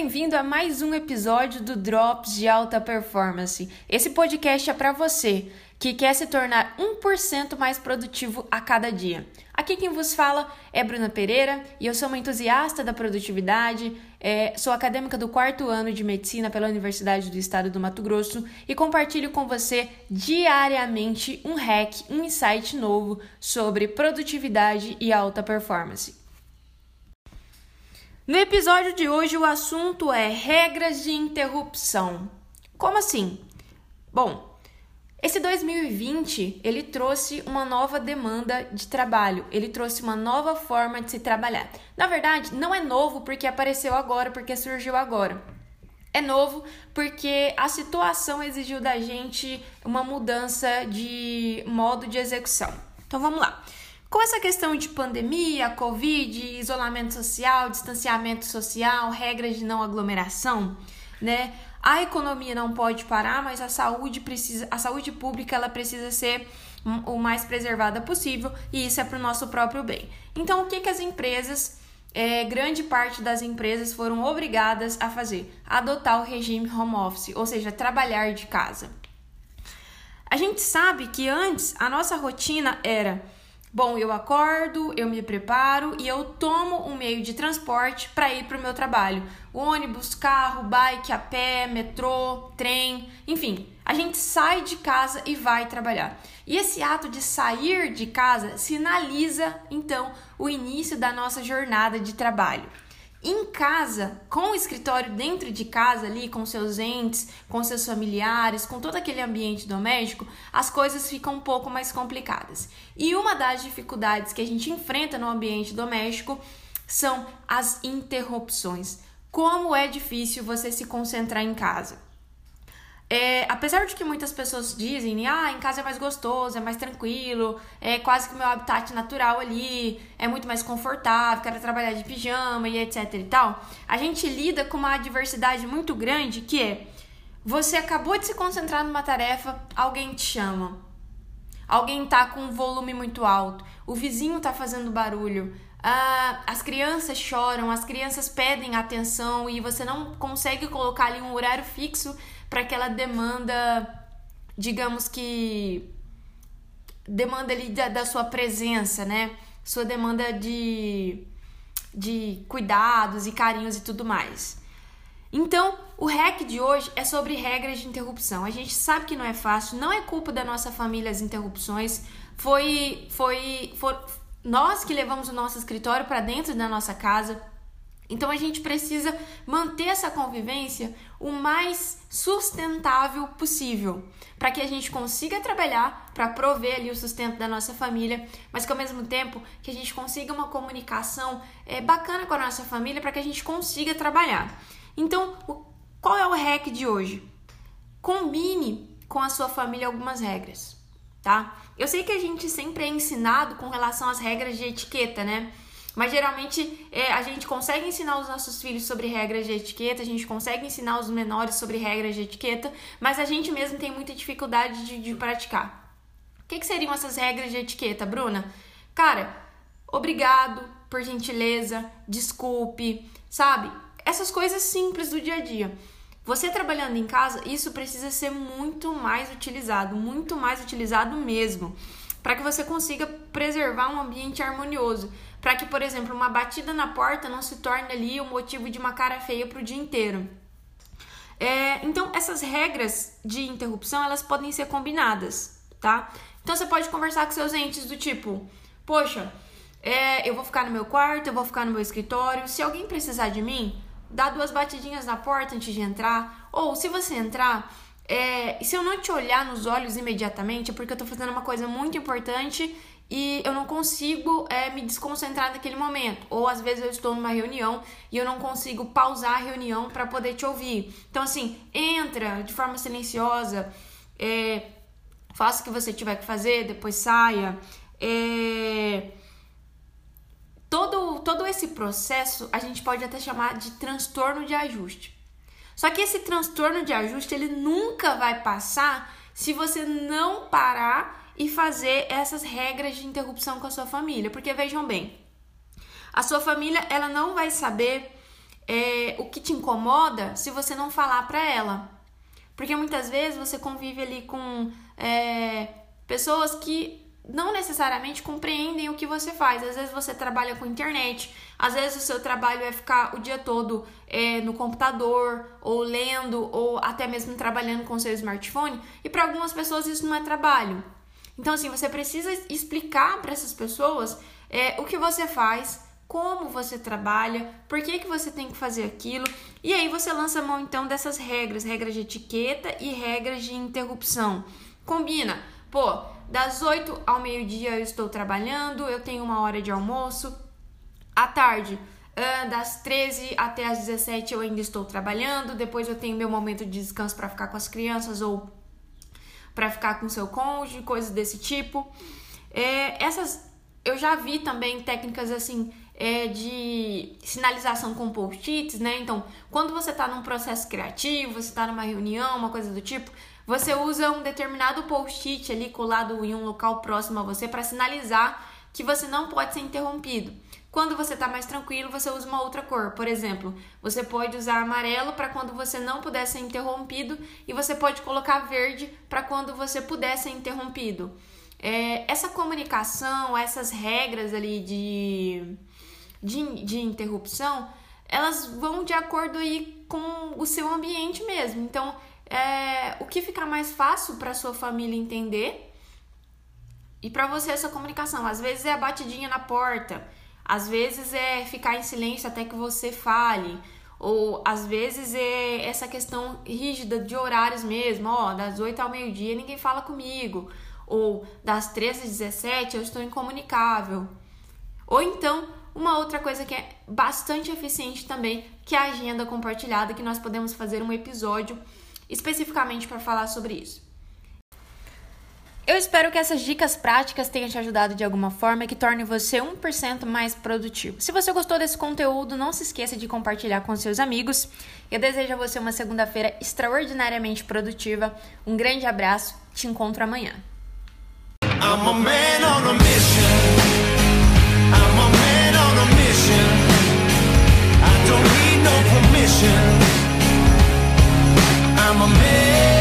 bem-vindo a mais um episódio do Drops de Alta Performance. Esse podcast é para você que quer se tornar 1% mais produtivo a cada dia. Aqui quem vos fala é Bruna Pereira e eu sou uma entusiasta da produtividade, é, sou acadêmica do quarto ano de medicina pela Universidade do Estado do Mato Grosso e compartilho com você diariamente um hack, um insight novo sobre produtividade e alta performance. No episódio de hoje, o assunto é regras de interrupção. Como assim? Bom, esse 2020 ele trouxe uma nova demanda de trabalho, ele trouxe uma nova forma de se trabalhar. Na verdade, não é novo porque apareceu agora, porque surgiu agora. É novo porque a situação exigiu da gente uma mudança de modo de execução. Então vamos lá. Com essa questão de pandemia, Covid, isolamento social, distanciamento social, regras de não aglomeração, né? A economia não pode parar, mas a saúde precisa, a saúde pública ela precisa ser o mais preservada possível e isso é para o nosso próprio bem. Então, o que, que as empresas, é, grande parte das empresas foram obrigadas a fazer? Adotar o regime home office, ou seja, trabalhar de casa. A gente sabe que antes a nossa rotina era Bom, eu acordo, eu me preparo e eu tomo um meio de transporte para ir para o meu trabalho. Ônibus, carro, bike, a pé, metrô, trem, enfim, a gente sai de casa e vai trabalhar. E esse ato de sair de casa sinaliza então o início da nossa jornada de trabalho. Em casa, com o escritório dentro de casa ali, com seus entes, com seus familiares, com todo aquele ambiente doméstico, as coisas ficam um pouco mais complicadas. E uma das dificuldades que a gente enfrenta no ambiente doméstico são as interrupções. Como é difícil você se concentrar em casa. É, apesar de que muitas pessoas dizem, ah, em casa é mais gostoso, é mais tranquilo, é quase que meu habitat natural ali, é muito mais confortável, quero trabalhar de pijama e etc e tal, a gente lida com uma adversidade muito grande que é você acabou de se concentrar numa tarefa, alguém te chama. Alguém tá com um volume muito alto, o vizinho tá fazendo barulho, ah, as crianças choram, as crianças pedem atenção e você não consegue colocar ali um horário fixo para aquela demanda, digamos que demanda ali da, da, sua presença, né? Sua demanda de, de cuidados e carinhos e tudo mais. Então, o hack de hoje é sobre regras de interrupção. A gente sabe que não é fácil, não é culpa da nossa família as interrupções. Foi, foi, foi nós que levamos o nosso escritório para dentro da nossa casa. Então a gente precisa manter essa convivência o mais sustentável possível, para que a gente consiga trabalhar para prover ali o sustento da nossa família, mas que ao mesmo tempo que a gente consiga uma comunicação é, bacana com a nossa família para que a gente consiga trabalhar. Então, o, qual é o hack de hoje? Combine com a sua família algumas regras, tá? Eu sei que a gente sempre é ensinado com relação às regras de etiqueta, né? Mas geralmente é, a gente consegue ensinar os nossos filhos sobre regras de etiqueta, a gente consegue ensinar os menores sobre regras de etiqueta, mas a gente mesmo tem muita dificuldade de, de praticar. O que, que seriam essas regras de etiqueta, Bruna? Cara, obrigado, por gentileza, desculpe, sabe? Essas coisas simples do dia a dia. Você trabalhando em casa, isso precisa ser muito mais utilizado, muito mais utilizado mesmo, para que você consiga preservar um ambiente harmonioso para que, por exemplo, uma batida na porta não se torne ali o motivo de uma cara feia para o dia inteiro. É, então, essas regras de interrupção elas podem ser combinadas, tá? Então, você pode conversar com seus entes do tipo: Poxa, é, eu vou ficar no meu quarto, eu vou ficar no meu escritório. Se alguém precisar de mim, dá duas batidinhas na porta antes de entrar. Ou se você entrar, é, se eu não te olhar nos olhos imediatamente, é porque eu tô fazendo uma coisa muito importante e eu não consigo é, me desconcentrar naquele momento. Ou às vezes eu estou numa reunião e eu não consigo pausar a reunião para poder te ouvir. Então, assim, entra de forma silenciosa, é, faça o que você tiver que fazer, depois saia. É, todo, todo esse processo a gente pode até chamar de transtorno de ajuste. Só que esse transtorno de ajuste ele nunca vai passar se você não parar e fazer essas regras de interrupção com a sua família, porque vejam bem, a sua família ela não vai saber é, o que te incomoda se você não falar para ela. Porque muitas vezes você convive ali com é, pessoas que não necessariamente compreendem o que você faz. Às vezes você trabalha com internet, às vezes o seu trabalho é ficar o dia todo é, no computador, ou lendo, ou até mesmo trabalhando com seu smartphone, e para algumas pessoas isso não é trabalho. Então, assim, você precisa explicar para essas pessoas é, o que você faz, como você trabalha, por que, que você tem que fazer aquilo, e aí você lança mão então dessas regras, regras de etiqueta e regras de interrupção. Combina, pô, das 8 ao meio-dia eu estou trabalhando, eu tenho uma hora de almoço. À tarde, das 13 até as 17 eu ainda estou trabalhando. Depois eu tenho meu momento de descanso para ficar com as crianças ou para ficar com seu cônjuge, coisas desse tipo. É, essas eu já vi também técnicas assim é, de sinalização com post-its, né? Então, quando você está num processo criativo, você está numa reunião, uma coisa do tipo, você usa um determinado post-it ali colado em um local próximo a você para sinalizar que você não pode ser interrompido. Quando você está mais tranquilo, você usa uma outra cor. Por exemplo, você pode usar amarelo para quando você não puder ser interrompido e você pode colocar verde para quando você puder ser interrompido. É, essa comunicação, essas regras ali de, de, de interrupção, elas vão de acordo aí com o seu ambiente mesmo. Então, é, o que ficar mais fácil para sua família entender e para você essa comunicação. Às vezes é a batidinha na porta, às vezes é ficar em silêncio até que você fale, ou às vezes é essa questão rígida de horários mesmo, ó, das 8 ao meio-dia ninguém fala comigo, ou das 13 às 17 eu estou incomunicável. Ou então, uma outra coisa que é bastante eficiente também, que é a agenda compartilhada, que nós podemos fazer um episódio especificamente para falar sobre isso. Eu espero que essas dicas práticas tenham te ajudado de alguma forma e que torne você 1% mais produtivo. Se você gostou desse conteúdo, não se esqueça de compartilhar com seus amigos. Eu desejo a você uma segunda-feira extraordinariamente produtiva. Um grande abraço, te encontro amanhã. I'm a man on a mission. I'm a man on a mission. I don't need no permission. I'm a man.